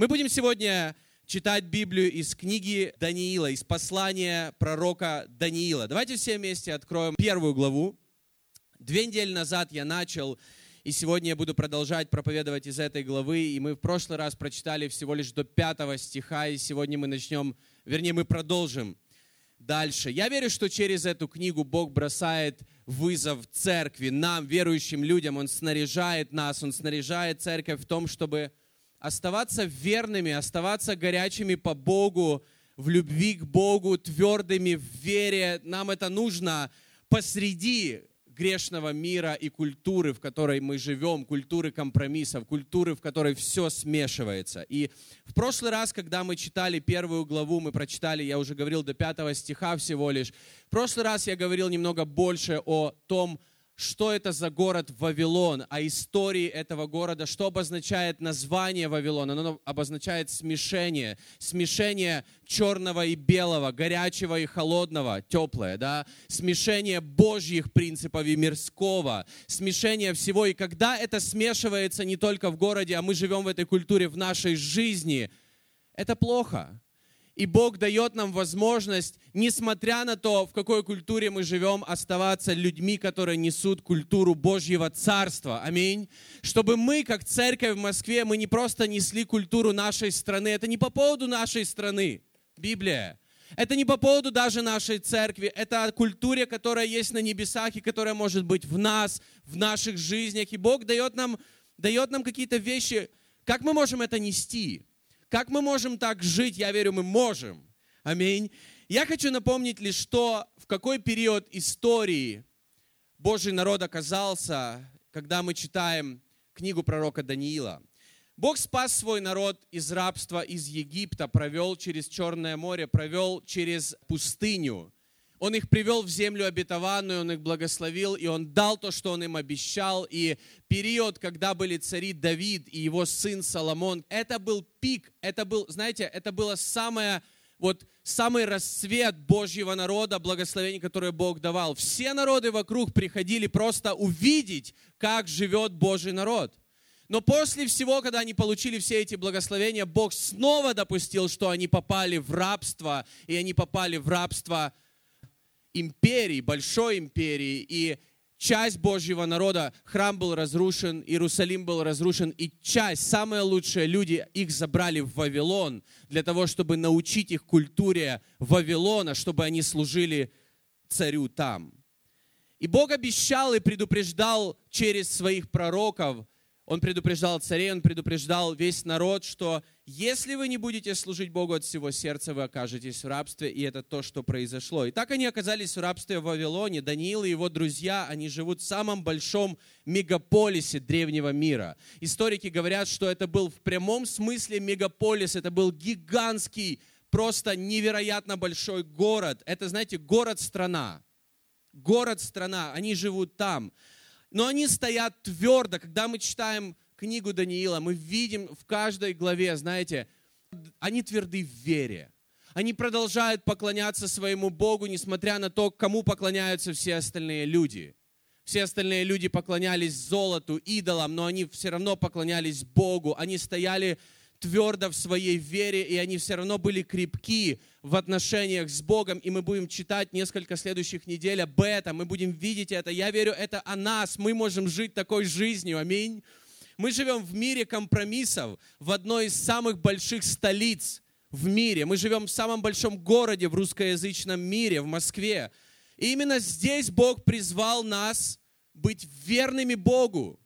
Мы будем сегодня читать Библию из книги Даниила, из послания пророка Даниила. Давайте все вместе откроем первую главу. Две недели назад я начал, и сегодня я буду продолжать проповедовать из этой главы. И мы в прошлый раз прочитали всего лишь до пятого стиха, и сегодня мы начнем, вернее, мы продолжим дальше. Я верю, что через эту книгу Бог бросает вызов церкви, нам, верующим людям. Он снаряжает нас, Он снаряжает церковь в том, чтобы оставаться верными, оставаться горячими по Богу, в любви к Богу, твердыми в вере. Нам это нужно посреди грешного мира и культуры, в которой мы живем, культуры компромиссов, культуры, в которой все смешивается. И в прошлый раз, когда мы читали первую главу, мы прочитали, я уже говорил, до пятого стиха всего лишь. В прошлый раз я говорил немного больше о том, что это за город Вавилон, о истории этого города, что обозначает название Вавилона. Оно обозначает смешение, смешение черного и белого, горячего и холодного, теплое, да, смешение Божьих принципов и мирского, смешение всего. И когда это смешивается не только в городе, а мы живем в этой культуре в нашей жизни, это плохо. И Бог дает нам возможность, несмотря на то, в какой культуре мы живем, оставаться людьми, которые несут культуру Божьего Царства. Аминь. Чтобы мы, как церковь в Москве, мы не просто несли культуру нашей страны. Это не по поводу нашей страны. Библия. Это не по поводу даже нашей церкви. Это о культуре, которая есть на небесах и которая может быть в нас, в наших жизнях. И Бог дает нам, дает нам какие-то вещи. Как мы можем это нести? Как мы можем так жить? Я верю, мы можем. Аминь. Я хочу напомнить лишь, что в какой период истории Божий народ оказался, когда мы читаем книгу пророка Даниила. Бог спас свой народ из рабства, из Египта, провел через Черное море, провел через пустыню. Он их привел в землю обетованную, Он их благословил, и Он дал то, что Он им обещал. И период, когда были цари Давид и его сын Соломон, это был пик, это был, знаете, это было самое, вот самый расцвет Божьего народа, благословений, которое Бог давал. Все народы вокруг приходили просто увидеть, как живет Божий народ. Но после всего, когда они получили все эти благословения, Бог снова допустил, что они попали в рабство, и они попали в рабство империи, большой империи, и часть Божьего народа, храм был разрушен, Иерусалим был разрушен, и часть, самые лучшие люди, их забрали в Вавилон для того, чтобы научить их культуре Вавилона, чтобы они служили царю там. И Бог обещал и предупреждал через своих пророков, он предупреждал царей, он предупреждал весь народ, что если вы не будете служить Богу от всего сердца, вы окажетесь в рабстве, и это то, что произошло. И так они оказались в рабстве в Вавилоне. Даниил и его друзья, они живут в самом большом мегаполисе древнего мира. Историки говорят, что это был в прямом смысле мегаполис, это был гигантский, просто невероятно большой город. Это, знаете, город-страна. Город-страна, они живут там. Но они стоят твердо. Когда мы читаем книгу Даниила, мы видим в каждой главе, знаете, они тверды в вере. Они продолжают поклоняться своему Богу, несмотря на то, кому поклоняются все остальные люди. Все остальные люди поклонялись золоту, идолам, но они все равно поклонялись Богу. Они стояли твердо в своей вере, и они все равно были крепки в отношениях с Богом, и мы будем читать несколько следующих недель об этом, мы будем видеть это. Я верю, это о нас, мы можем жить такой жизнью, аминь. Мы живем в мире компромиссов, в одной из самых больших столиц в мире. Мы живем в самом большом городе в русскоязычном мире, в Москве. И именно здесь Бог призвал нас быть верными Богу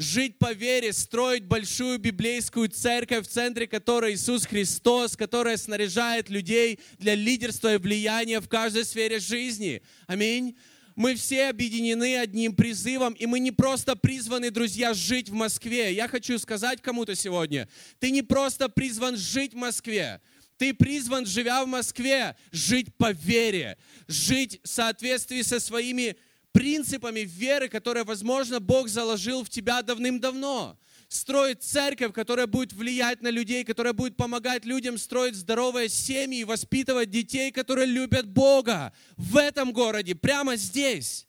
жить по вере, строить большую библейскую церковь, в центре которой Иисус Христос, которая снаряжает людей для лидерства и влияния в каждой сфере жизни. Аминь. Мы все объединены одним призывом, и мы не просто призваны, друзья, жить в Москве. Я хочу сказать кому-то сегодня, ты не просто призван жить в Москве, ты призван, живя в Москве, жить по вере, жить в соответствии со своими принципами веры, которые, возможно, Бог заложил в тебя давным-давно. Строить церковь, которая будет влиять на людей, которая будет помогать людям строить здоровые семьи, воспитывать детей, которые любят Бога в этом городе, прямо здесь.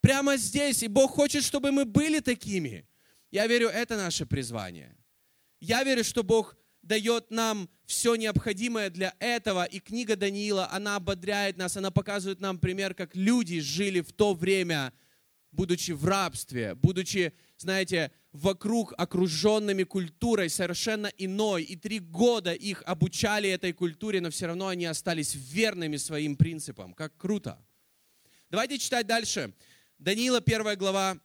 Прямо здесь. И Бог хочет, чтобы мы были такими. Я верю, это наше призвание. Я верю, что Бог дает нам все необходимое для этого. И книга Даниила, она ободряет нас, она показывает нам пример, как люди жили в то время, будучи в рабстве, будучи, знаете, вокруг окруженными культурой совершенно иной. И три года их обучали этой культуре, но все равно они остались верными своим принципам. Как круто. Давайте читать дальше. Даниила, первая глава,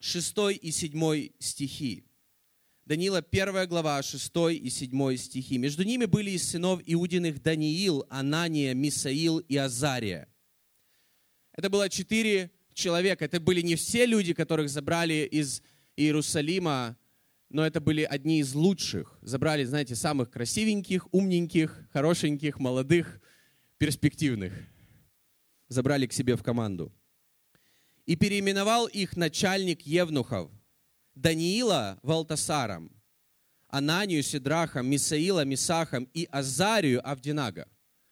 6 и 7 стихи. Даниила, 1 глава, 6 и 7 стихи. «Между ними были из сынов Иудиных Даниил, Анания, Мисаил и Азария». Это было четыре человека. Это были не все люди, которых забрали из Иерусалима, но это были одни из лучших. Забрали, знаете, самых красивеньких, умненьких, хорошеньких, молодых, перспективных. Забрали к себе в команду. И переименовал их начальник Евнухов, Даниила Валтасаром, Ананию Сидрахом, Мисаила Мисахом и Азарию Авдинага.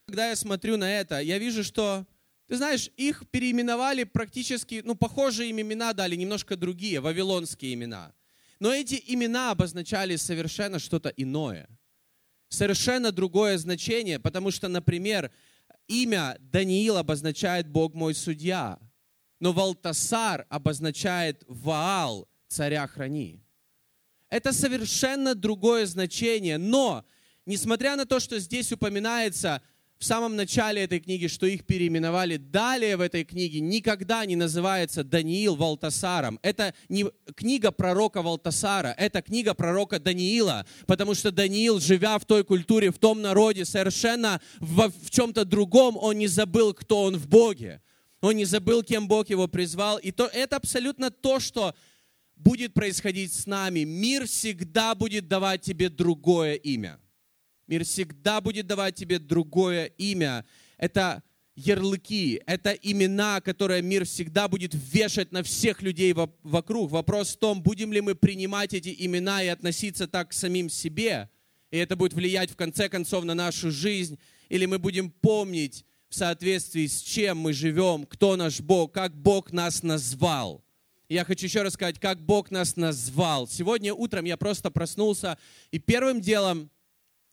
Когда я смотрю на это, я вижу, что, ты знаешь, их переименовали практически, ну, похожие им имена дали, немножко другие, вавилонские имена. Но эти имена обозначали совершенно что-то иное. Совершенно другое значение, потому что, например, имя Даниил обозначает «Бог мой судья», но Валтасар обозначает «Ваал», царя храни. Это совершенно другое значение, но, несмотря на то, что здесь упоминается в самом начале этой книги, что их переименовали, далее в этой книге никогда не называется Даниил Валтасаром. Это не книга пророка Валтасара, это книга пророка Даниила, потому что Даниил, живя в той культуре, в том народе, совершенно в, в чем-то другом, он не забыл, кто он в Боге. Он не забыл, кем Бог его призвал. И то, это абсолютно то, что будет происходить с нами. Мир всегда будет давать тебе другое имя. Мир всегда будет давать тебе другое имя. Это ярлыки, это имена, которые мир всегда будет вешать на всех людей вокруг. Вопрос в том, будем ли мы принимать эти имена и относиться так к самим себе, и это будет влиять в конце концов на нашу жизнь, или мы будем помнить в соответствии с чем мы живем, кто наш Бог, как Бог нас назвал – я хочу еще раз сказать, как Бог нас назвал. Сегодня утром я просто проснулся, и первым делом,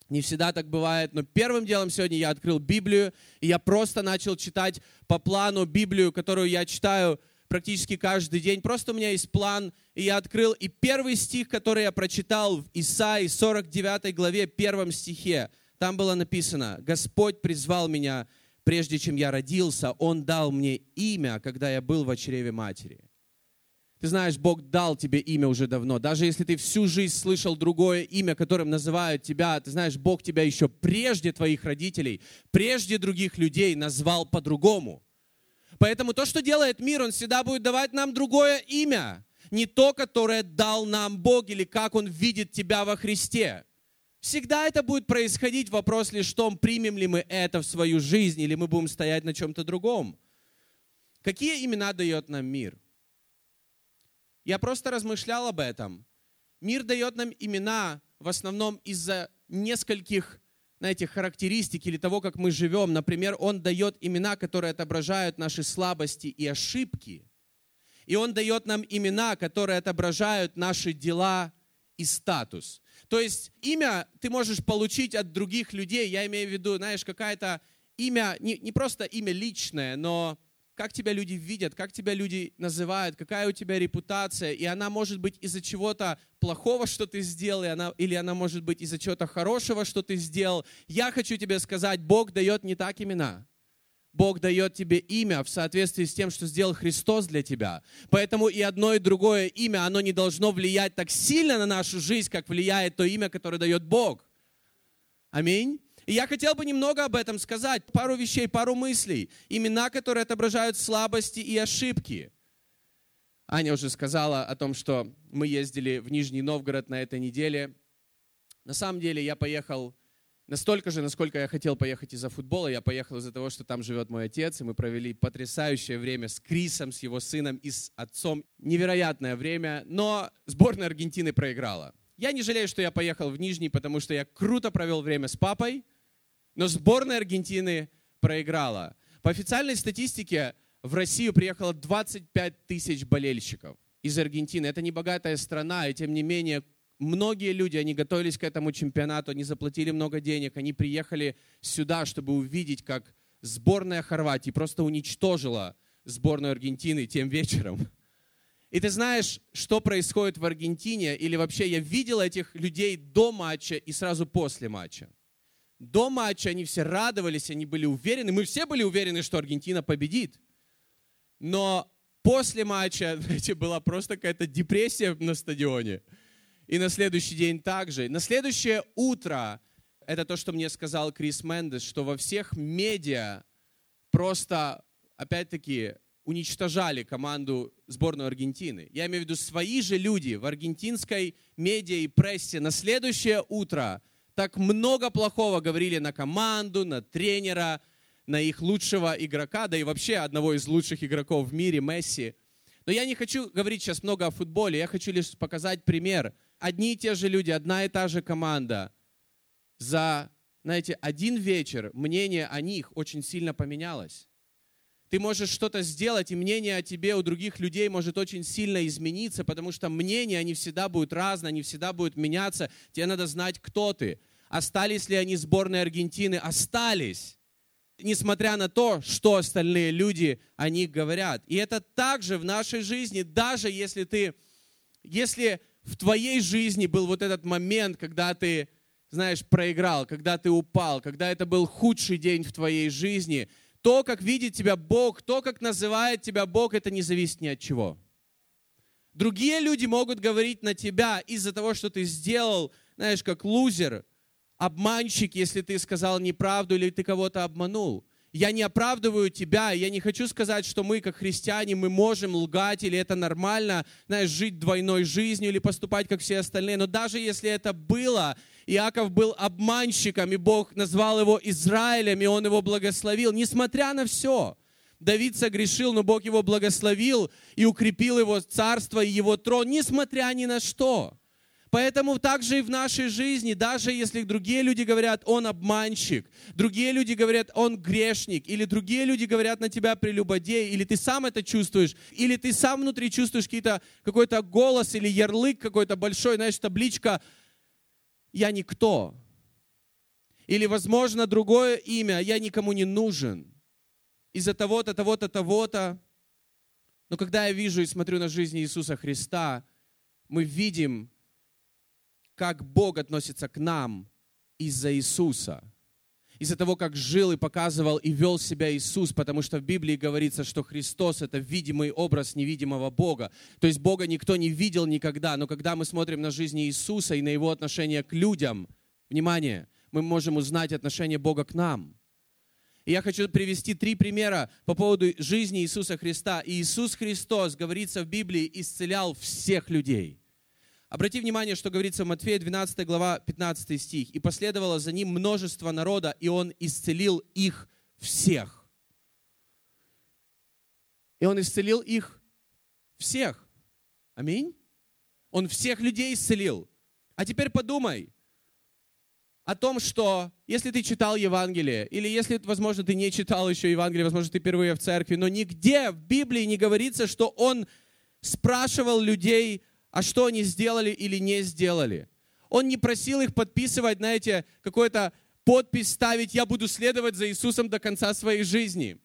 не всегда так бывает, но первым делом сегодня я открыл Библию, и я просто начал читать по плану Библию, которую я читаю практически каждый день. Просто у меня есть план, и я открыл. И первый стих, который я прочитал в Исаии 49 главе, первом стихе, там было написано, «Господь призвал меня, прежде чем я родился, Он дал мне имя, когда я был в чреве матери». Ты знаешь, Бог дал тебе имя уже давно. Даже если ты всю жизнь слышал другое имя, которым называют тебя, ты знаешь, Бог тебя еще прежде твоих родителей, прежде других людей назвал по-другому. Поэтому то, что делает мир, он всегда будет давать нам другое имя. Не то, которое дал нам Бог или как Он видит тебя во Христе. Всегда это будет происходить. Вопрос лишь в том, примем ли мы это в свою жизнь или мы будем стоять на чем-то другом. Какие имена дает нам мир? Я просто размышлял об этом. Мир дает нам имена в основном из-за нескольких, знаете, характеристик или того, как мы живем. Например, он дает имена, которые отображают наши слабости и ошибки. И он дает нам имена, которые отображают наши дела и статус. То есть имя ты можешь получить от других людей. Я имею в виду, знаешь, какая-то имя, не, не просто имя личное, но как тебя люди видят, как тебя люди называют, какая у тебя репутация, и она может быть из-за чего-то плохого, что ты сделал, и она, или она может быть из-за чего-то хорошего, что ты сделал. Я хочу тебе сказать, Бог дает не так имена. Бог дает тебе имя в соответствии с тем, что сделал Христос для тебя. Поэтому и одно, и другое имя, оно не должно влиять так сильно на нашу жизнь, как влияет то имя, которое дает Бог. Аминь. И я хотел бы немного об этом сказать, пару вещей, пару мыслей. Имена, которые отображают слабости и ошибки. Аня уже сказала о том, что мы ездили в Нижний Новгород на этой неделе. На самом деле я поехал настолько же, насколько я хотел поехать из-за футбола. Я поехал из-за того, что там живет мой отец, и мы провели потрясающее время с Крисом, с его сыном и с отцом. Невероятное время, но сборная Аргентины проиграла. Я не жалею, что я поехал в Нижний, потому что я круто провел время с папой, но сборная Аргентины проиграла. По официальной статистике в Россию приехало 25 тысяч болельщиков из Аргентины. Это не богатая страна, и тем не менее многие люди, они готовились к этому чемпионату, они заплатили много денег, они приехали сюда, чтобы увидеть, как сборная Хорватии просто уничтожила сборную Аргентины тем вечером. И ты знаешь, что происходит в Аргентине, или вообще я видел этих людей до матча и сразу после матча. До матча они все радовались, они были уверены, мы все были уверены, что Аргентина победит. Но после матча, знаете, была просто какая-то депрессия на стадионе. И на следующий день также. На следующее утро, это то, что мне сказал Крис Мендес, что во всех медиа просто, опять-таки, уничтожали команду сборную Аргентины. Я имею в виду свои же люди в аргентинской медиа и прессе на следующее утро так много плохого говорили на команду, на тренера, на их лучшего игрока, да и вообще одного из лучших игроков в мире, Месси. Но я не хочу говорить сейчас много о футболе, я хочу лишь показать пример. Одни и те же люди, одна и та же команда. За, знаете, один вечер мнение о них очень сильно поменялось. Ты можешь что-то сделать, и мнение о тебе у других людей может очень сильно измениться, потому что мнения, они всегда будут разные, они всегда будут меняться. Тебе надо знать, кто ты. Остались ли они сборной Аргентины? Остались. Несмотря на то, что остальные люди о них говорят. И это также в нашей жизни, даже если ты, если в твоей жизни был вот этот момент, когда ты, знаешь, проиграл, когда ты упал, когда это был худший день в твоей жизни – то, как видит тебя Бог, то, как называет тебя Бог, это не зависит ни от чего. Другие люди могут говорить на тебя из-за того, что ты сделал, знаешь, как лузер, обманщик, если ты сказал неправду или ты кого-то обманул. Я не оправдываю тебя, я не хочу сказать, что мы, как христиане, мы можем лгать или это нормально, знаешь, жить двойной жизнью или поступать, как все остальные. Но даже если это было, Иаков был обманщиком, и Бог назвал его Израилем, и он его благословил, несмотря на все. Давид согрешил, но Бог его благословил и укрепил его царство и его трон, несмотря ни на что. Поэтому также и в нашей жизни, даже если другие люди говорят, он обманщик, другие люди говорят, он грешник, или другие люди говорят на тебя прелюбодей, или ты сам это чувствуешь, или ты сам внутри чувствуешь какой-то голос или ярлык какой-то большой, знаешь, табличка я никто. Или, возможно, другое имя, я никому не нужен. Из-за того-то, того-то, того-то. Но когда я вижу и смотрю на жизнь Иисуса Христа, мы видим, как Бог относится к нам из-за Иисуса – из-за того, как жил и показывал и вел себя Иисус, потому что в Библии говорится, что Христос — это видимый образ невидимого Бога. То есть Бога никто не видел никогда, но когда мы смотрим на жизнь Иисуса и на Его отношение к людям, внимание, мы можем узнать отношение Бога к нам. И я хочу привести три примера по поводу жизни Иисуса Христа. Иисус Христос, говорится в Библии, исцелял всех людей – Обрати внимание, что говорится в Матфея 12 глава 15 стих. «И последовало за ним множество народа, и он исцелил их всех». И он исцелил их всех. Аминь. Он всех людей исцелил. А теперь подумай о том, что если ты читал Евангелие, или если, возможно, ты не читал еще Евангелие, возможно, ты впервые в церкви, но нигде в Библии не говорится, что он спрашивал людей, а что они сделали или не сделали. Он не просил их подписывать, знаете, какой-то подпись ставить, я буду следовать за Иисусом до конца своей жизни.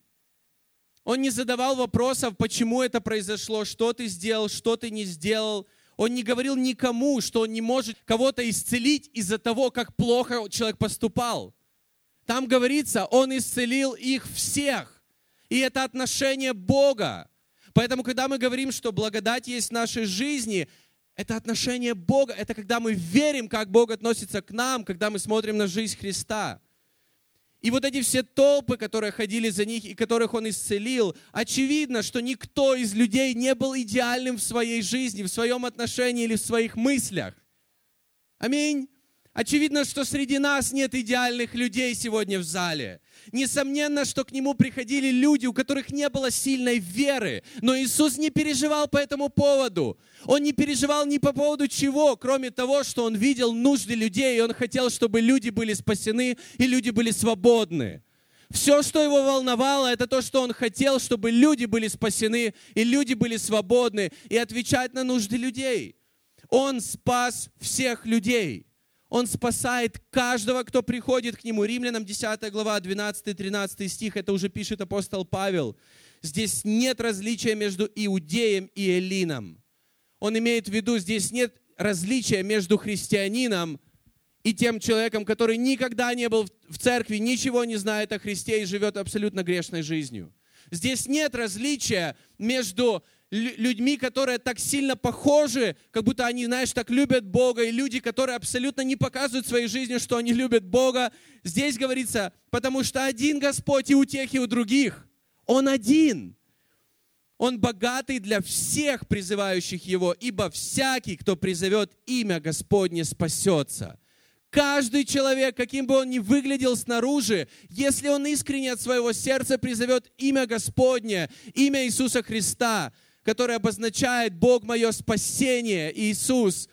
Он не задавал вопросов, почему это произошло, что ты сделал, что ты не сделал. Он не говорил никому, что он не может кого-то исцелить из-за того, как плохо человек поступал. Там говорится, он исцелил их всех. И это отношение Бога. Поэтому, когда мы говорим, что благодать есть в нашей жизни, это отношение Бога, это когда мы верим, как Бог относится к нам, когда мы смотрим на жизнь Христа. И вот эти все толпы, которые ходили за них и которых Он исцелил, очевидно, что никто из людей не был идеальным в своей жизни, в своем отношении или в своих мыслях. Аминь. Очевидно, что среди нас нет идеальных людей сегодня в зале. Несомненно, что к нему приходили люди, у которых не было сильной веры. Но Иисус не переживал по этому поводу. Он не переживал ни по поводу чего, кроме того, что он видел нужды людей, и он хотел, чтобы люди были спасены и люди были свободны. Все, что его волновало, это то, что он хотел, чтобы люди были спасены и люди были свободны и отвечать на нужды людей. Он спас всех людей. Он спасает каждого, кто приходит к Нему. Римлянам 10 глава, 12-13 стих, это уже пишет апостол Павел. Здесь нет различия между иудеем и эллином. Он имеет в виду, здесь нет различия между христианином и тем человеком, который никогда не был в церкви, ничего не знает о Христе и живет абсолютно грешной жизнью. Здесь нет различия между людьми, которые так сильно похожи, как будто они, знаешь, так любят Бога, и люди, которые абсолютно не показывают своей жизнью, что они любят Бога. Здесь говорится, потому что один Господь и у тех, и у других. Он один. Он богатый для всех призывающих Его, ибо всякий, кто призовет имя Господне, спасется. Каждый человек, каким бы он ни выглядел снаружи, если он искренне от своего сердца призовет имя Господне, имя Иисуса Христа, которое обозначает Бог мое спасение, Иисус,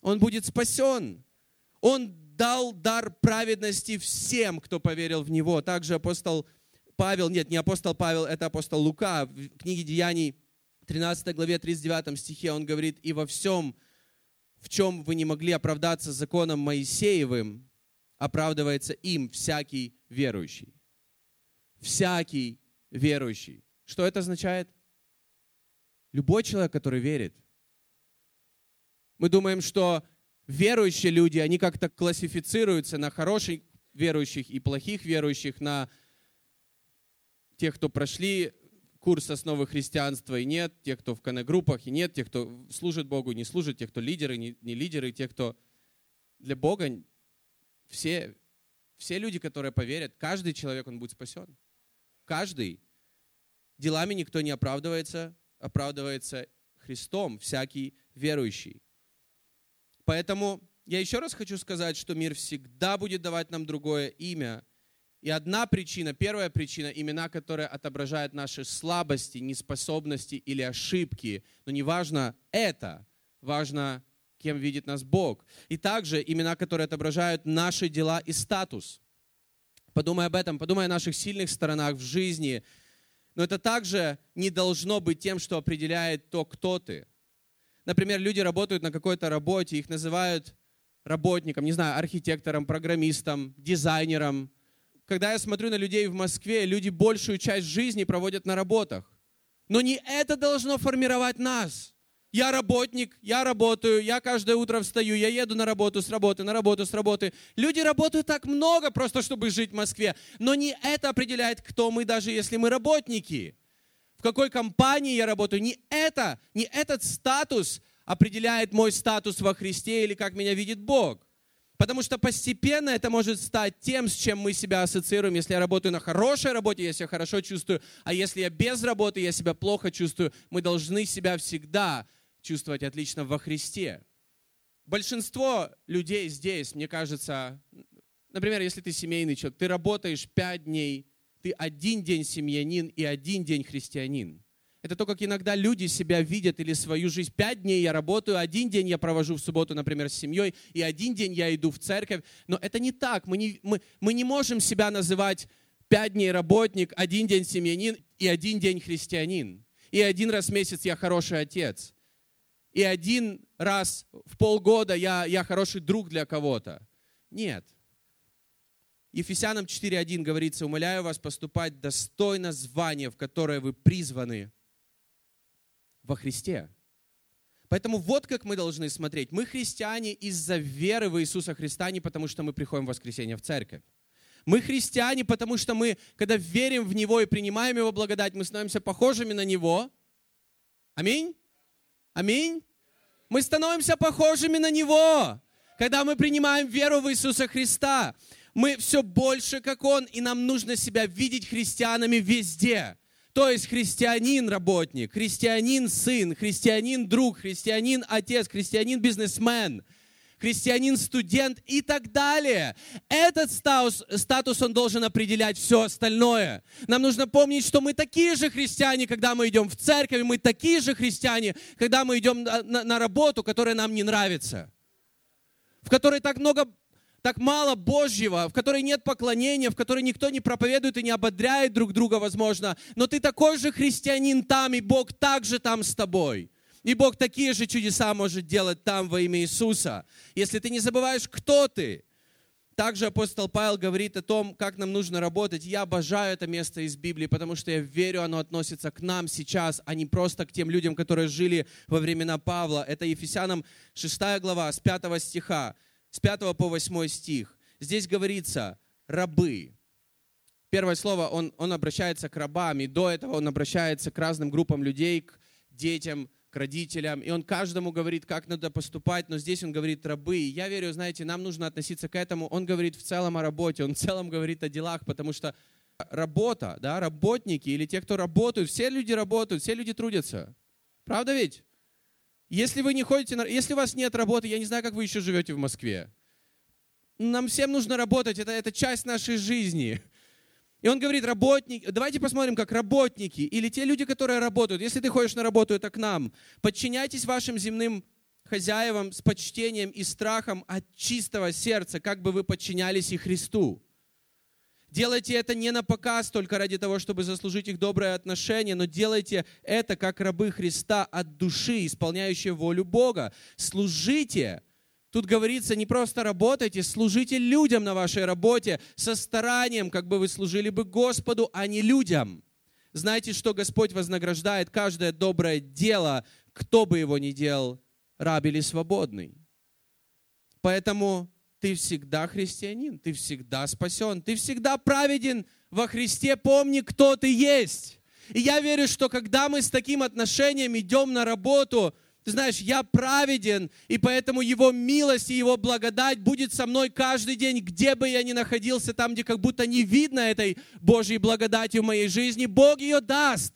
он будет спасен. Он дал дар праведности всем, кто поверил в Него. Также апостол Павел, нет, не апостол Павел, это апостол Лука, в книге Деяний, 13 главе, 39 стихе, он говорит, «И во всем, в чем вы не могли оправдаться законом Моисеевым, оправдывается им всякий верующий». Всякий верующий. Что это означает? Любой человек, который верит. Мы думаем, что верующие люди, они как-то классифицируются на хороших верующих и плохих верующих, на тех, кто прошли курс основы христианства и нет, тех, кто в коннегруппах и нет, тех, кто служит Богу и не служит, тех, кто лидеры, не, не лидеры, тех, кто для Бога, все, все люди, которые поверят, каждый человек, он будет спасен. Каждый. Делами никто не оправдывается, оправдывается Христом, всякий верующий. Поэтому я еще раз хочу сказать, что мир всегда будет давать нам другое имя. И одна причина, первая причина, имена, которые отображают наши слабости, неспособности или ошибки. Но не важно это, важно, кем видит нас Бог. И также имена, которые отображают наши дела и статус. Подумай об этом, подумай о наших сильных сторонах в жизни, но это также не должно быть тем, что определяет то, кто ты. Например, люди работают на какой-то работе, их называют работником, не знаю, архитектором, программистом, дизайнером. Когда я смотрю на людей в Москве, люди большую часть жизни проводят на работах. Но не это должно формировать нас. Я работник, я работаю, я каждое утро встаю, я еду на работу с работы, на работу с работы. Люди работают так много просто, чтобы жить в Москве. Но не это определяет, кто мы, даже если мы работники. В какой компании я работаю. Не это, не этот статус определяет мой статус во Христе или как меня видит Бог. Потому что постепенно это может стать тем, с чем мы себя ассоциируем. Если я работаю на хорошей работе, я себя хорошо чувствую, а если я без работы, я себя плохо чувствую. Мы должны себя всегда чувствовать отлично во Христе. Большинство людей здесь, мне кажется, например, если ты семейный человек, ты работаешь пять дней, ты один день семьянин и один день христианин. Это то, как иногда люди себя видят или свою жизнь. Пять дней я работаю, один день я провожу в субботу, например, с семьей, и один день я иду в церковь. Но это не так. Мы не, мы, мы не можем себя называть пять дней работник, один день семьянин и один день христианин. И один раз в месяц я хороший отец и один раз в полгода я, я хороший друг для кого-то. Нет. Ефесянам 4.1 говорится, умоляю вас поступать достойно звания, в которое вы призваны во Христе. Поэтому вот как мы должны смотреть. Мы христиане из-за веры в Иисуса Христа, не потому что мы приходим в воскресенье в церковь. Мы христиане, потому что мы, когда верим в Него и принимаем Его благодать, мы становимся похожими на Него. Аминь. Аминь мы становимся похожими на Него. Когда мы принимаем веру в Иисуса Христа, мы все больше как Он, и нам нужно себя видеть христианами везде. То есть христианин работник, христианин сын, христианин христианин-студент и так далее. Этот статус, статус, он должен определять все остальное. Нам нужно помнить, что мы такие же христиане, когда мы идем в церковь, мы такие же христиане, когда мы идем на, на, на работу, которая нам не нравится, в которой так много так мало Божьего, в которой нет поклонения, в которой никто не проповедует и не ободряет друг друга, возможно, но ты такой же христианин там, и Бог также там с тобой. И Бог такие же чудеса может делать там во имя Иисуса. Если ты не забываешь, кто ты. Также апостол Павел говорит о том, как нам нужно работать. Я обожаю это место из Библии, потому что я верю, оно относится к нам сейчас, а не просто к тем людям, которые жили во времена Павла. Это Ефесянам 6 глава, с 5 стиха, с 5 по 8 стих. Здесь говорится «рабы». Первое слово, он, он обращается к рабам, и до этого он обращается к разным группам людей, к детям, родителям, и он каждому говорит, как надо поступать, но здесь он говорит рабы. И я верю, знаете, нам нужно относиться к этому. Он говорит в целом о работе, он в целом говорит о делах, потому что работа, да, работники или те, кто работают, все люди работают, все люди трудятся. Правда ведь? Если вы не ходите, на, если у вас нет работы, я не знаю, как вы еще живете в Москве. Нам всем нужно работать, это, это часть нашей жизни. И он говорит, работники, давайте посмотрим, как работники или те люди, которые работают, если ты ходишь на работу, это к нам, подчиняйтесь вашим земным хозяевам с почтением и страхом от чистого сердца, как бы вы подчинялись и Христу. Делайте это не на показ только ради того, чтобы заслужить их доброе отношение, но делайте это как рабы Христа от души, исполняющие волю Бога. Служите Тут говорится, не просто работайте, служите людям на вашей работе со старанием, как бы вы служили бы Господу, а не людям. Знаете, что Господь вознаграждает каждое доброе дело, кто бы его ни делал, раб или свободный. Поэтому ты всегда христианин, ты всегда спасен, ты всегда праведен во Христе. Помни, кто ты есть. И я верю, что когда мы с таким отношением идем на работу – знаешь, я праведен, и поэтому Его милость и Его благодать будет со мной каждый день, где бы я ни находился, там, где как будто не видно этой Божьей благодати в моей жизни, Бог ее даст.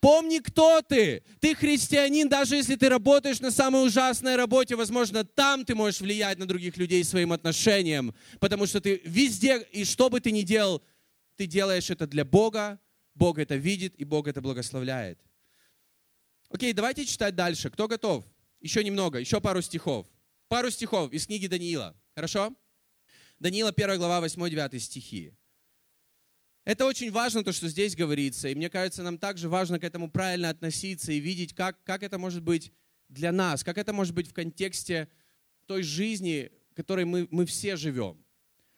Помни, кто ты. Ты христианин, даже если ты работаешь на самой ужасной работе, возможно, там ты можешь влиять на других людей своим отношением, потому что ты везде, и что бы ты ни делал, ты делаешь это для Бога, Бог это видит, и Бог это благословляет. Окей, давайте читать дальше. Кто готов? Еще немного, еще пару стихов. Пару стихов из книги Даниила. Хорошо? Даниила 1 глава 8-9 стихи. Это очень важно, то, что здесь говорится. И мне кажется, нам также важно к этому правильно относиться и видеть, как, как это может быть для нас, как это может быть в контексте той жизни, которой мы, мы все живем.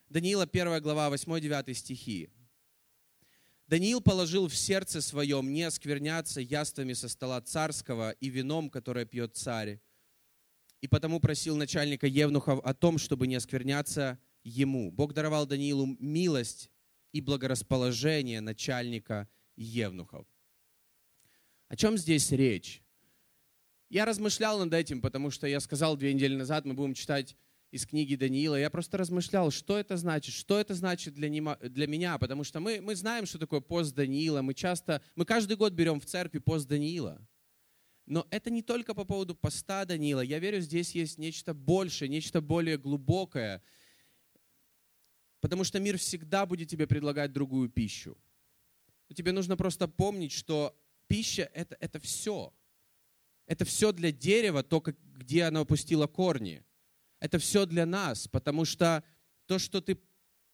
Даниила 1 глава 8-9 стихи. Даниил положил в сердце своем не оскверняться яствами со стола царского и вином, которое пьет царь. И потому просил начальника Евнухов о том, чтобы не оскверняться ему. Бог даровал Даниилу милость и благорасположение начальника Евнухов. О чем здесь речь? Я размышлял над этим, потому что я сказал две недели назад, мы будем читать из книги Даниила, я просто размышлял, что это значит, что это значит для, нема, для меня, потому что мы, мы знаем, что такое пост Даниила, мы часто, мы каждый год берем в церкви пост Даниила. Но это не только по поводу поста Даниила. Я верю, здесь есть нечто большее, нечто более глубокое. Потому что мир всегда будет тебе предлагать другую пищу. Но тебе нужно просто помнить, что пища это, — это все. Это все для дерева, только где оно опустило корни это все для нас, потому что то, что ты,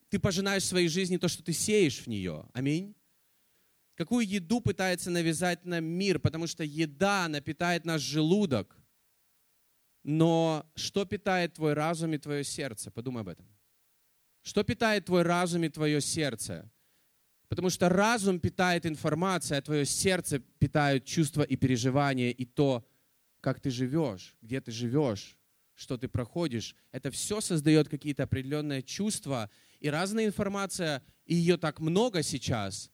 ты пожинаешь в своей жизни, то, что ты сеешь в нее. Аминь. Какую еду пытается навязать нам мир, потому что еда, она питает наш желудок. Но что питает твой разум и твое сердце? Подумай об этом. Что питает твой разум и твое сердце? Потому что разум питает информация, а твое сердце питает чувства и переживания, и то, как ты живешь, где ты живешь, что ты проходишь, это все создает какие-то определенные чувства. И разная информация, и ее так много сейчас,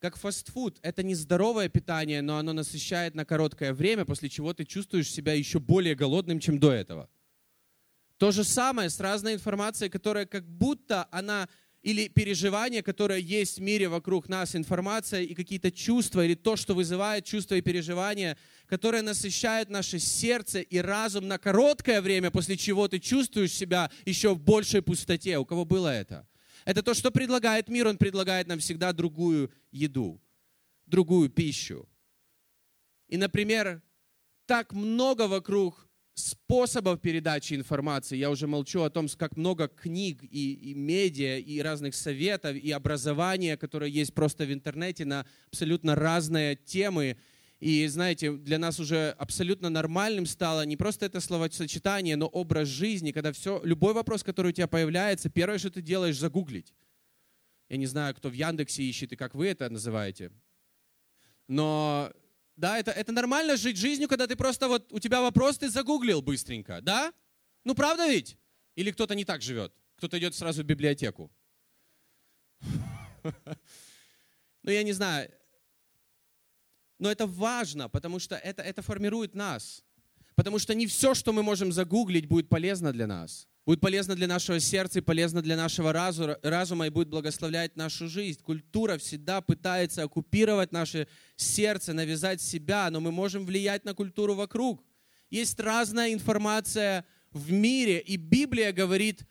как фастфуд. Это не здоровое питание, но оно насыщает на короткое время, после чего ты чувствуешь себя еще более голодным, чем до этого. То же самое с разной информацией, которая как будто она или переживание, которое есть в мире вокруг нас, информация и какие-то чувства, или то, что вызывает чувства и переживания, которые насыщают наше сердце и разум на короткое время, после чего ты чувствуешь себя еще в большей пустоте. У кого было это? Это то, что предлагает мир. Он предлагает нам всегда другую еду, другую пищу. И, например, так много вокруг способов передачи информации. Я уже молчу о том, как много книг и, и медиа, и разных советов, и образования, которое есть просто в интернете на абсолютно разные темы. И знаете, для нас уже абсолютно нормальным стало не просто это словосочетание, но образ жизни, когда все, любой вопрос, который у тебя появляется, первое, что ты делаешь, загуглить. Я не знаю, кто в Яндексе ищет и как вы это называете. Но да, это, это нормально жить жизнью, когда ты просто вот, у тебя вопрос, ты загуглил быстренько, да? Ну правда ведь? Или кто-то не так живет? Кто-то идет сразу в библиотеку. Ну, я не знаю, но это важно, потому что это, это формирует нас. Потому что не все, что мы можем загуглить, будет полезно для нас. Будет полезно для нашего сердца и полезно для нашего разума и будет благословлять нашу жизнь. Культура всегда пытается оккупировать наше сердце, навязать себя, но мы можем влиять на культуру вокруг. Есть разная информация в мире, и Библия говорит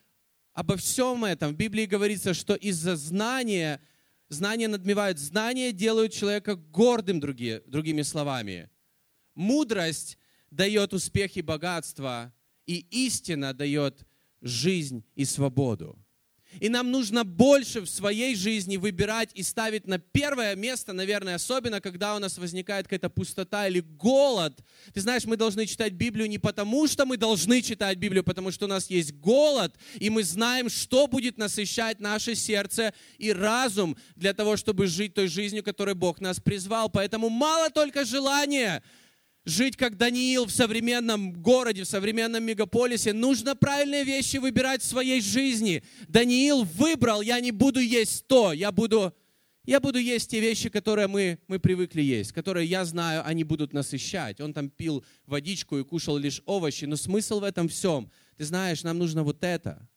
обо всем этом. В Библии говорится, что из-за знания Знания надмевают. Знания делают человека гордым, другие, другими словами. Мудрость дает успех и богатство, и истина дает жизнь и свободу. И нам нужно больше в своей жизни выбирать и ставить на первое место, наверное, особенно, когда у нас возникает какая-то пустота или голод. Ты знаешь, мы должны читать Библию не потому, что мы должны читать Библию, потому что у нас есть голод, и мы знаем, что будет насыщать наше сердце и разум для того, чтобы жить той жизнью, которой Бог нас призвал. Поэтому мало только желания жить как Даниил в современном городе, в современном мегаполисе. Нужно правильные вещи выбирать в своей жизни. Даниил выбрал, я не буду есть то, я буду, я буду есть те вещи, которые мы, мы привыкли есть, которые я знаю, они будут насыщать. Он там пил водичку и кушал лишь овощи, но смысл в этом всем. Ты знаешь, нам нужно вот это –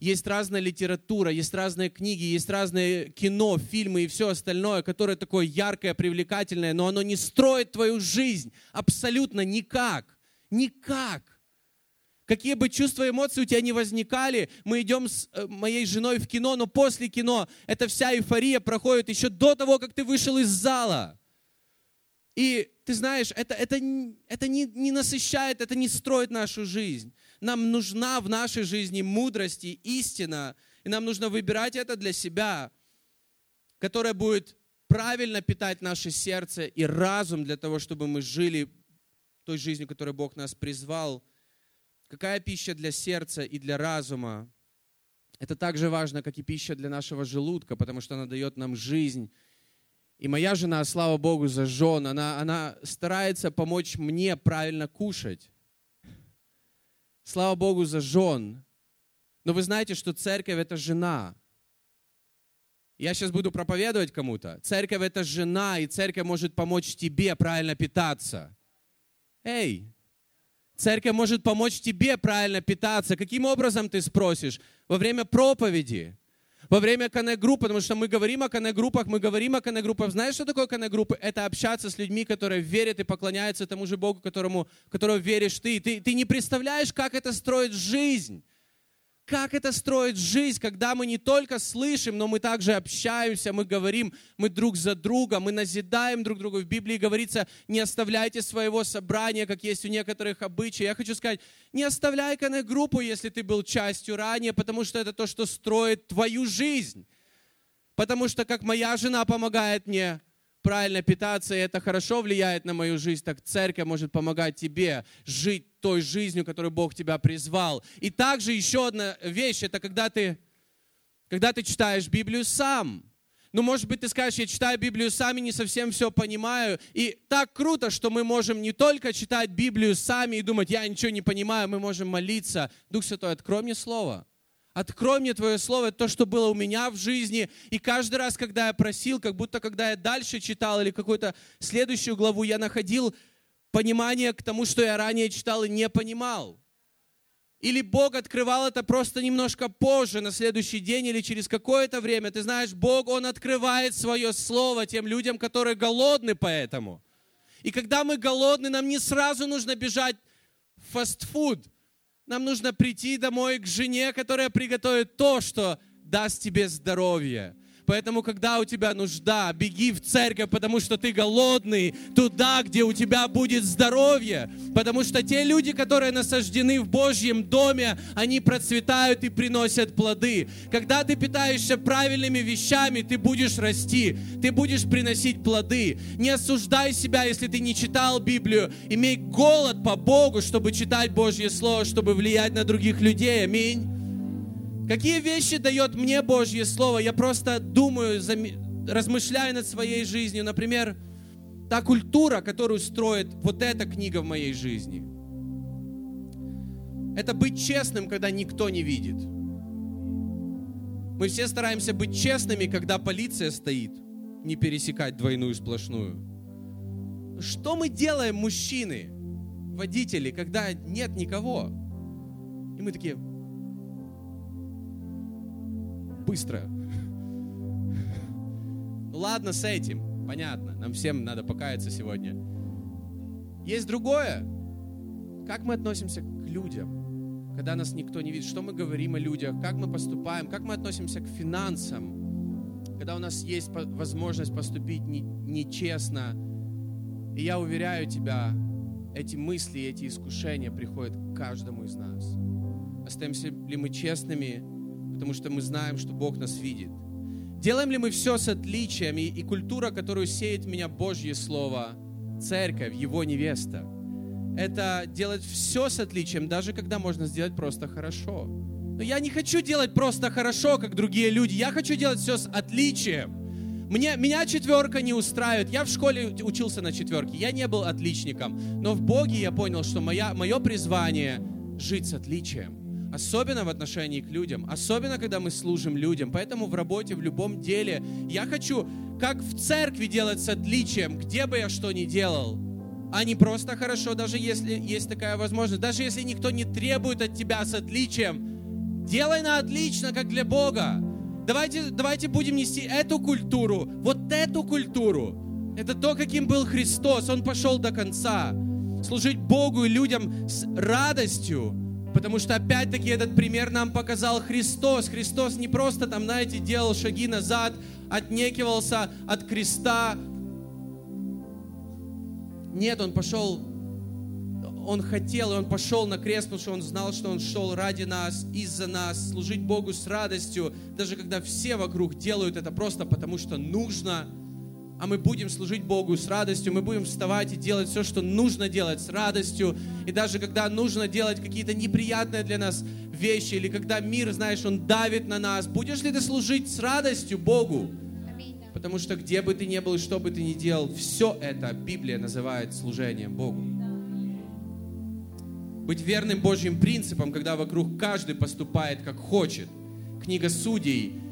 есть разная литература, есть разные книги, есть разные кино, фильмы и все остальное, которое такое яркое, привлекательное, но оно не строит твою жизнь абсолютно никак. Никак. Какие бы чувства и эмоции у тебя не возникали, мы идем с э, моей женой в кино, но после кино эта вся эйфория проходит еще до того, как ты вышел из зала. И ты знаешь, это, это, это не, не насыщает, это не строит нашу жизнь. Нам нужна в нашей жизни мудрость и истина, и нам нужно выбирать это для себя, которое будет правильно питать наше сердце и разум для того, чтобы мы жили той жизнью, которой Бог нас призвал. Какая пища для сердца и для разума? Это так же важно, как и пища для нашего желудка, потому что она дает нам жизнь. И моя жена, слава Богу, за жен, она, она старается помочь мне правильно кушать. Слава Богу за жен. Но вы знаете, что церковь это жена. Я сейчас буду проповедовать кому-то. Церковь это жена, и церковь может помочь тебе правильно питаться. Эй, церковь может помочь тебе правильно питаться. Каким образом ты спросишь? Во время проповеди во время коннект-групп, потому что мы говорим о коннект-группах, мы говорим о коннект-группах. Знаешь, что такое коннект-группы? Это общаться с людьми, которые верят и поклоняются тому же Богу, которому, которого веришь ты. ты. Ты не представляешь, как это строит жизнь. Как это строит жизнь, когда мы не только слышим, но мы также общаемся, мы говорим, мы друг за друга, мы назидаем друг друга. В Библии говорится, не оставляйте своего собрания, как есть у некоторых обычаев. Я хочу сказать, не оставляй группу, если ты был частью ранее, потому что это то, что строит твою жизнь. Потому что как моя жена помогает мне правильно питаться, и это хорошо влияет на мою жизнь, так церковь может помогать тебе жить той жизнью, которую Бог тебя призвал. И также еще одна вещь, это когда ты, когда ты читаешь Библию сам. Ну, может быть, ты скажешь, я читаю Библию сами, не совсем все понимаю. И так круто, что мы можем не только читать Библию сами и думать, я ничего не понимаю, мы можем молиться. Дух Святой, открой мне Слово. Открой мне Твое Слово, это то, что было у меня в жизни. И каждый раз, когда я просил, как будто когда я дальше читал или какую-то следующую главу, я находил понимание к тому, что я ранее читал и не понимал. Или Бог открывал это просто немножко позже, на следующий день или через какое-то время. Ты знаешь, Бог, Он открывает свое слово тем людям, которые голодны поэтому. И когда мы голодны, нам не сразу нужно бежать в фастфуд. Нам нужно прийти домой к жене, которая приготовит то, что даст тебе здоровье. Поэтому, когда у тебя нужда, беги в церковь, потому что ты голодный, туда, где у тебя будет здоровье. Потому что те люди, которые насаждены в Божьем доме, они процветают и приносят плоды. Когда ты питаешься правильными вещами, ты будешь расти, ты будешь приносить плоды. Не осуждай себя, если ты не читал Библию. Имей голод по Богу, чтобы читать Божье Слово, чтобы влиять на других людей. Аминь. Какие вещи дает мне Божье Слово? Я просто думаю, размышляю над своей жизнью. Например, та культура, которую строит вот эта книга в моей жизни. Это быть честным, когда никто не видит. Мы все стараемся быть честными, когда полиция стоит, не пересекать двойную сплошную. Что мы делаем, мужчины, водители, когда нет никого? И мы такие, быстро. Ладно с этим, понятно, нам всем надо покаяться сегодня. Есть другое. Как мы относимся к людям, когда нас никто не видит? Что мы говорим о людях? Как мы поступаем? Как мы относимся к финансам? Когда у нас есть возможность поступить нечестно. И я уверяю тебя, эти мысли, эти искушения приходят к каждому из нас. Остаемся ли мы честными потому что мы знаем, что Бог нас видит. Делаем ли мы все с отличиями и культура, которую сеет в меня Божье Слово, церковь, Его невеста, это делать все с отличием, даже когда можно сделать просто хорошо. Но я не хочу делать просто хорошо, как другие люди. Я хочу делать все с отличием. Мне, меня четверка не устраивает. Я в школе учился на четверке. Я не был отличником. Но в Боге я понял, что моя, мое призвание жить с отличием особенно в отношении к людям, особенно когда мы служим людям. Поэтому в работе, в любом деле, я хочу, как в церкви делать с отличием, где бы я что ни делал, а не просто хорошо, даже если есть такая возможность, даже если никто не требует от тебя с отличием, делай на отлично, как для Бога. Давайте, давайте будем нести эту культуру, вот эту культуру. Это то, каким был Христос. Он пошел до конца. Служить Богу и людям с радостью, Потому что опять-таки этот пример нам показал Христос. Христос не просто там, знаете, делал шаги назад, отнекивался от креста. Нет, он пошел, он хотел, и он пошел на крест, потому что он знал, что он шел ради нас, из-за нас, служить Богу с радостью, даже когда все вокруг делают это просто потому, что нужно – а мы будем служить Богу с радостью, мы будем вставать и делать все, что нужно делать с радостью. И даже когда нужно делать какие-то неприятные для нас вещи, или когда мир, знаешь, он давит на нас, будешь ли ты служить с радостью Богу? Потому что где бы ты ни был и что бы ты ни делал, все это Библия называет служением Богу. Быть верным Божьим принципам, когда вокруг каждый поступает как хочет. Книга Судей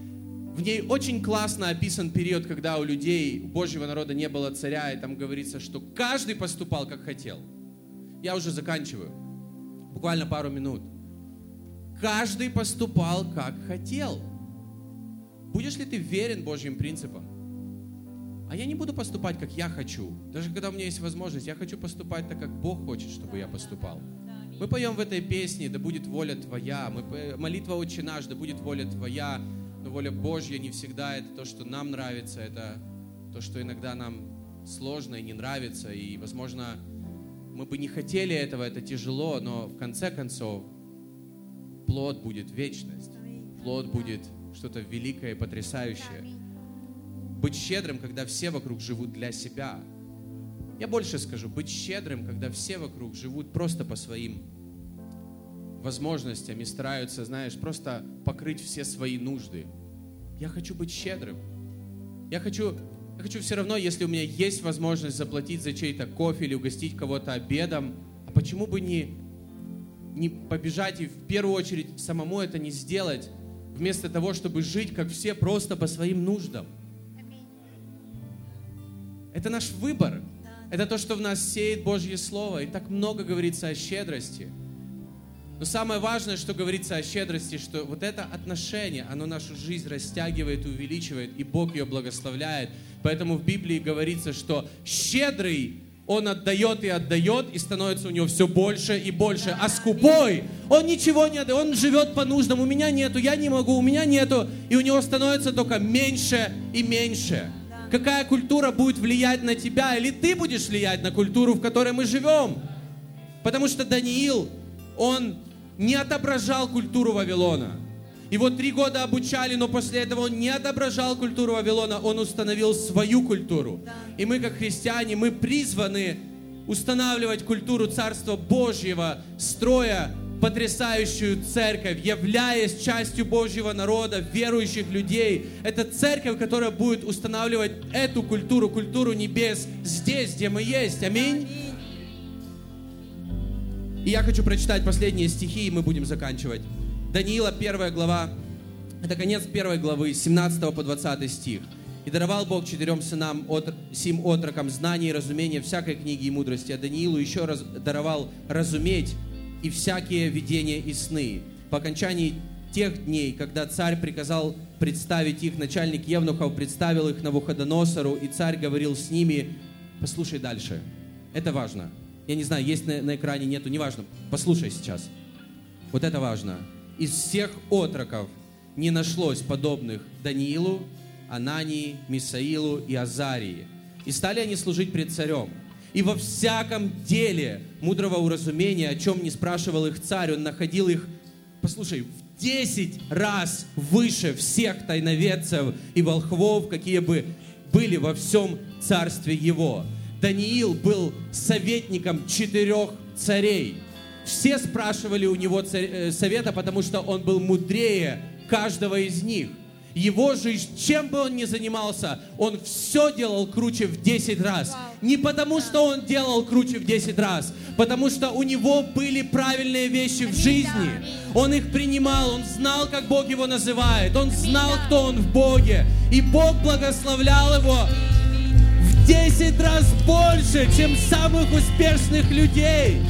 в ней очень классно описан период, когда у людей, у Божьего народа не было царя, и там говорится, что каждый поступал, как хотел. Я уже заканчиваю. Буквально пару минут. Каждый поступал, как хотел. Будешь ли ты верен Божьим принципам? А я не буду поступать, как я хочу. Даже когда у меня есть возможность, я хочу поступать так, как Бог хочет, чтобы я поступал. Мы поем в этой песне «Да будет воля Твоя», мы, молитва «Отче наш», «Да будет воля Твоя», воля Божья не всегда это то, что нам нравится, это то, что иногда нам сложно и не нравится, и, возможно, мы бы не хотели этого, это тяжело, но в конце концов плод будет вечность, плод будет что-то великое и потрясающее. Быть щедрым, когда все вокруг живут для себя. Я больше скажу, быть щедрым, когда все вокруг живут просто по своим возможностям и стараются, знаешь, просто покрыть все свои нужды. Я хочу быть щедрым. Я хочу, я хочу все равно, если у меня есть возможность заплатить за чей-то кофе или угостить кого-то обедом, а почему бы не, не побежать и в первую очередь самому это не сделать, вместо того, чтобы жить, как все, просто по своим нуждам. Это наш выбор. Это то, что в нас сеет Божье Слово. И так много говорится о щедрости – но самое важное, что говорится о щедрости, что вот это отношение, оно нашу жизнь растягивает, увеличивает, и Бог ее благословляет. Поэтому в Библии говорится, что щедрый, он отдает и отдает, и становится у него все больше и больше. А скупой, он ничего не отдает, он живет по нуждам. У меня нету, я не могу, у меня нету. И у него становится только меньше и меньше. Какая культура будет влиять на тебя, или ты будешь влиять на культуру, в которой мы живем? Потому что Даниил, он не отображал культуру Вавилона. Его три года обучали, но после этого он не отображал культуру Вавилона, он установил свою культуру. И мы, как христиане, мы призваны устанавливать культуру Царства Божьего, строя потрясающую церковь, являясь частью Божьего народа, верующих людей. Это церковь, которая будет устанавливать эту культуру, культуру небес здесь, где мы есть. Аминь. И я хочу прочитать последние стихи, и мы будем заканчивать. Даниила, первая глава, это конец первой главы, 17 по 20 стих. «И даровал Бог четырем сынам, от, сим отрокам, знание и разумение всякой книги и мудрости, а Даниилу еще раз даровал разуметь и всякие видения и сны. По окончании тех дней, когда царь приказал представить их, начальник Евнухов представил их на Навуходоносору, и царь говорил с ними, послушай дальше, это важно. Я не знаю, есть на, на экране, нету, неважно, послушай сейчас. Вот это важно из всех отроков не нашлось подобных Даниилу, Анании, Мисаилу и Азарии. И стали они служить пред царем. И во всяком деле мудрого уразумения, о чем не спрашивал их царь, он находил их, послушай, в десять раз выше всех тайноведцев и волхвов, какие бы были во всем царстве его. Даниил был советником четырех царей – все спрашивали у него э, совета, потому что он был мудрее каждого из них. Его жизнь, чем бы он ни занимался, он все делал круче в 10 раз. Не потому, что он делал круче в 10 раз, потому что у него были правильные вещи в жизни. Он их принимал, он знал, как Бог его называет, он знал, кто он в Боге. И Бог благословлял его 10 раз больше, чем самых успешных людей.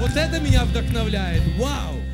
Вот это меня вдохновляет. Вау!